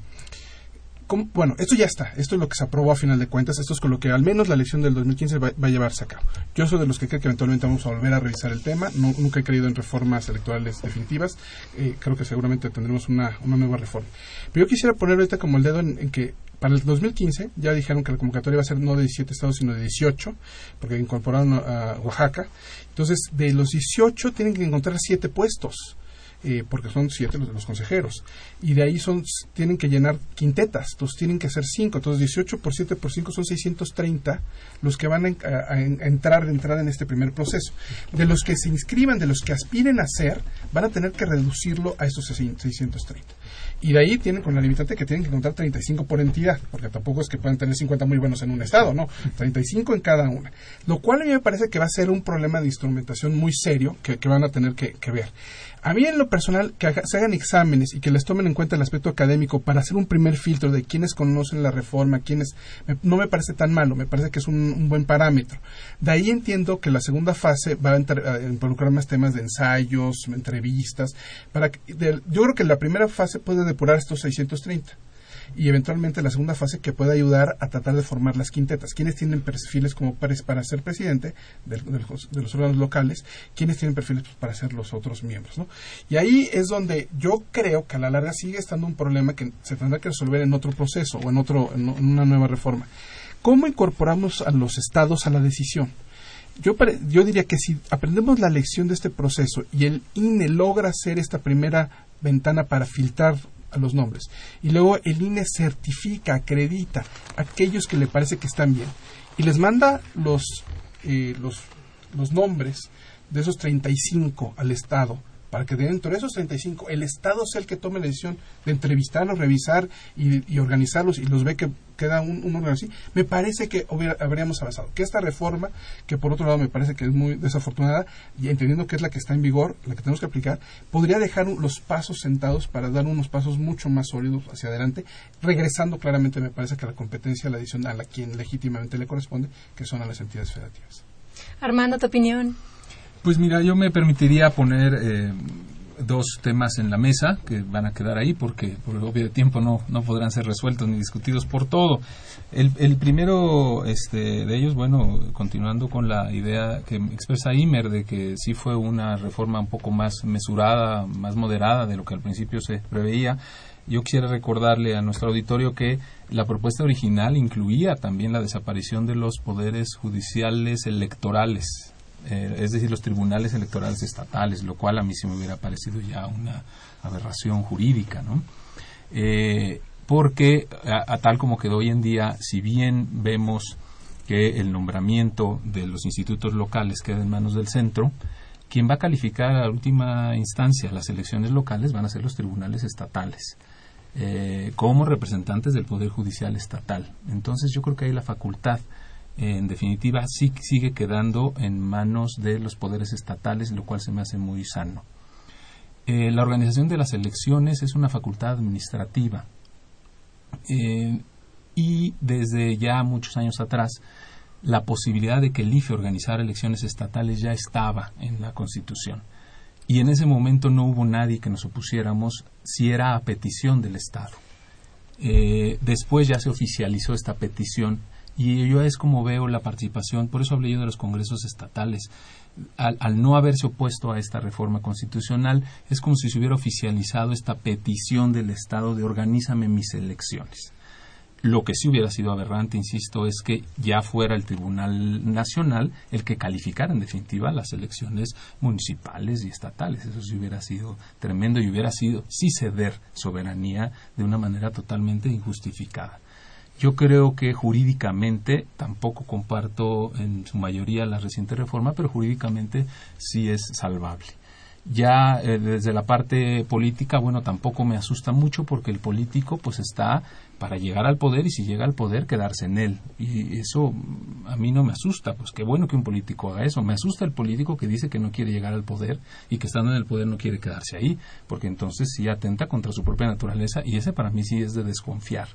Speaker 5: bueno, esto ya está, esto es lo que se aprobó a final de cuentas, esto es con lo que al menos la elección del 2015 va, a llevarse a cabo. Yo soy de los que creo que eventualmente vamos a volver a revisar el tema, nunca he creído en reformas electorales definitivas, eh, creo que seguramente tendremos una, nueva reforma. Pero yo quisiera poner ahorita como el dedo en, que para el 2015 ya dijeron que la convocatoria va a ser no de 17 estados, sino de 18, porque incorporaron a Oaxaca. Entonces, de los 18 tienen que encontrar 7 puestos. Eh, porque son siete los, los, consejeros. Y de ahí son, tienen que llenar quintetas, entonces tienen que ser cinco. Entonces 18 por 7 por 5 son 630 los que van a, entrar de entrada en este primer proceso. De los que se inscriban, de los que aspiren a ser, van a tener que reducirlo a esos 630. Y de ahí tienen con la limitante que tienen que encontrar 35 por entidad, porque tampoco es que puedan tener 50 muy buenos en un estado, no, 35 en cada una. Lo cual a mí me parece que va a ser un problema de instrumentación muy serio que, van a tener que ver. A mí en lo personal, que se hagan exámenes y que les tomen en cuenta el aspecto académico para hacer un primer filtro de quienes conocen la reforma, quienes no me parece tan malo, me parece que es un, buen parámetro. De ahí entiendo que la segunda fase va a, involucrar más temas de ensayos, entrevistas, para yo creo que la primera fase puede depurar estos 630 y eventualmente la segunda fase que puede ayudar a tratar de formar las quintetas. ¿Quiénes tienen perfiles como para, ser presidente de, los órganos locales? ¿Quiénes tienen perfiles para ser los otros miembros? ¿no? Y ahí es donde yo creo que a la larga sigue estando un problema que se tendrá que resolver en otro proceso o en, otro, en una nueva reforma. ¿Cómo incorporamos a los estados a la decisión? Yo, yo, diría que si aprendemos la lección de este proceso y el INE logra hacer esta primera ventana para filtrar a los nombres. Y luego el INE certifica, acredita a aquellos que le parece que están bien. Y les manda los, eh, los, los nombres de esos 35 al Estado para que dentro de esos 35 el Estado sea el que tome la decisión de entrevistarlos, revisar y, organizarlos y los ve que queda un, un órgano así, me parece que habríamos avanzado. Que esta reforma, que por otro lado me parece que es muy desafortunada, y entendiendo que es la que está en vigor, la que tenemos que aplicar, podría dejar los pasos sentados para dar unos pasos mucho más sólidos hacia adelante, regresando claramente, me parece que la competencia la adicional a quien legítimamente le corresponde, que son a las entidades federativas.
Speaker 6: Armando, tu opinión.
Speaker 3: Pues mira, yo me permitiría poner eh, dos temas en la mesa que van a quedar ahí porque por el obvio de tiempo no, no podrán ser resueltos ni discutidos por todo. El, el primero este, de ellos, bueno, continuando con la idea que expresa Imer de que sí fue una reforma un poco más mesurada, más moderada de lo que al principio se preveía, yo quisiera recordarle a nuestro auditorio que la propuesta original incluía también la desaparición de los poderes judiciales electorales eh, es decir, los tribunales electorales estatales, lo cual a mí se me hubiera parecido ya una aberración jurídica, ¿no? Eh, porque a, tal como quedó hoy en día, si bien vemos que el nombramiento de los institutos locales queda en manos del centro, quien va a calificar a última instancia las elecciones locales van a ser los tribunales estatales. Eh, como representantes del Poder Judicial Estatal. Entonces yo creo que hay la facultad en definitiva sí sigue quedando en manos de los poderes estatales, lo cual se me hace muy sano. Eh, la organización de las elecciones es una facultad administrativa eh, y desde ya muchos años atrás la posibilidad de que el IFE organizara elecciones estatales ya estaba en la Constitución. Y en ese momento no hubo nadie que nos opusiéramos si era a petición del Estado. Eh, después ya se oficializó esta petición y yo es como veo la participación, por eso hablé yo de los congresos estatales. Al, no haberse opuesto a esta reforma constitucional, es como si se hubiera oficializado esta petición del Estado de organízame mis elecciones. Lo que sí hubiera sido aberrante, insisto, es que ya fuera el Tribunal Nacional el que calificara en definitiva las elecciones municipales y estatales. Eso sí hubiera sido tremendo y hubiera sido sí ceder soberanía de una manera totalmente injustificada. Yo creo que jurídicamente tampoco comparto en su mayoría la reciente reforma, pero jurídicamente sí es salvable. Ya eh, desde la parte política, bueno, tampoco me asusta mucho porque el político pues está para llegar al poder y si llega al poder quedarse en él. Y eso a mí no me asusta, pues qué bueno que un político haga eso. Me asusta el político que dice que no quiere llegar al poder y que estando en el poder no quiere quedarse ahí, porque entonces sí atenta contra su propia naturaleza y ese para mí sí es de desconfiar.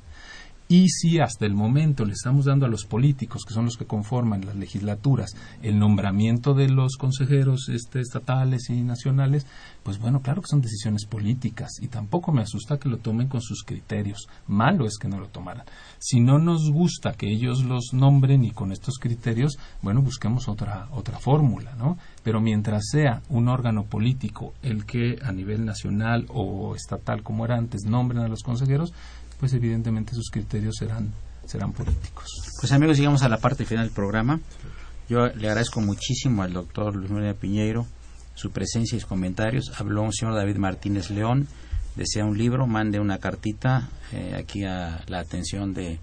Speaker 3: Y si hasta el momento le estamos dando a los políticos, que son los que conforman las legislaturas, el nombramiento de los consejeros este, estatales y nacionales, pues bueno, claro que son decisiones políticas y tampoco me asusta que lo tomen con sus criterios. Malo es que no lo tomaran. Si no nos gusta que ellos los nombren y con estos criterios, bueno, busquemos otra, otra fórmula, ¿no? Pero mientras sea un órgano político el que a nivel nacional o estatal, como era antes, nombren a los consejeros, pues evidentemente sus criterios serán, serán políticos.
Speaker 1: Pues amigos, llegamos a la parte final del programa. Yo le agradezco muchísimo al doctor Luis María Piñeiro su presencia y sus comentarios. Habló un señor David Martínez León, desea un libro, mande una cartita eh, aquí a la atención de,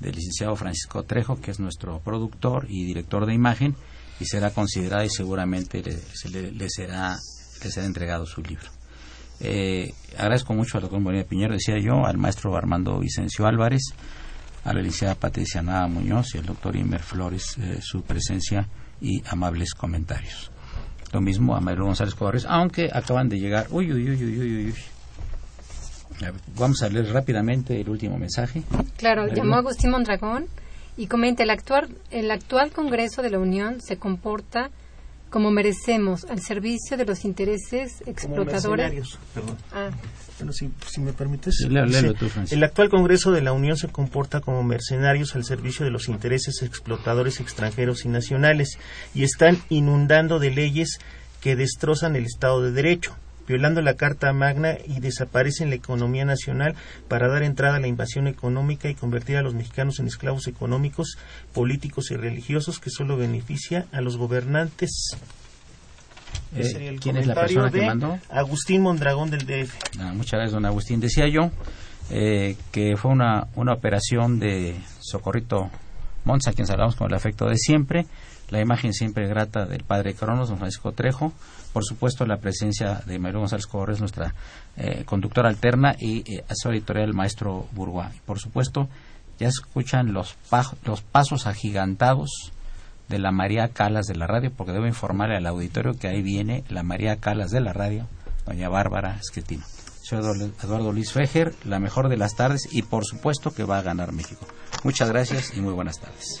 Speaker 1: del licenciado Francisco Trejo, que es nuestro productor y director de imagen, y será considerada y seguramente le, le, será, le será entregado su libro. Eh, agradezco mucho al doctor Moreno Piñero, decía yo, al maestro Armando Vicencio Álvarez, a la licenciada Patricia Nada Muñoz y al doctor Imer Flores eh, su presencia y amables comentarios. Lo mismo a Mario González Corres, aunque acaban de llegar. Uy, uy, uy, uy, uy, uy. Vamos a leer rápidamente el último mensaje.
Speaker 6: Claro, llamó Agustín Mondragón y comenta, el actual, el actual Congreso de la Unión se comporta como merecemos al servicio de los intereses explotadores.
Speaker 8: Perdón. Ah. Bueno, si, si, me permites. el actual Congreso de la Unión se comporta como mercenarios al servicio de los intereses explotadores extranjeros y nacionales y están inundando de leyes que destrozan el Estado de Derecho violando la Carta Magna y desaparecen la economía nacional para dar entrada a la invasión económica y convertir a los mexicanos en esclavos económicos, políticos y religiosos que solo beneficia a los gobernantes.
Speaker 1: Eh, ¿Quién es la persona que mandó?
Speaker 8: Agustín Mondragón del DF.
Speaker 1: Ah, muchas gracias, don Agustín. Decía yo eh, que fue una, una operación de Socorrito Monza, a quien saludamos con el afecto de siempre, la imagen siempre grata del padre Cronos, don Francisco Trejo, por supuesto la presencia de María González Corres, nuestra eh, conductora alterna, y eh, su editorial el maestro Burguá. por supuesto, ya escuchan los, los pasos agigantados de la María Calas de la radio, porque debo informarle al auditorio que ahí viene la María Calas de la radio, doña Bárbara Esquetino. Soy Eduardo Luis Fejer, la mejor de las tardes y por supuesto que va a ganar México. Muchas gracias y muy buenas tardes.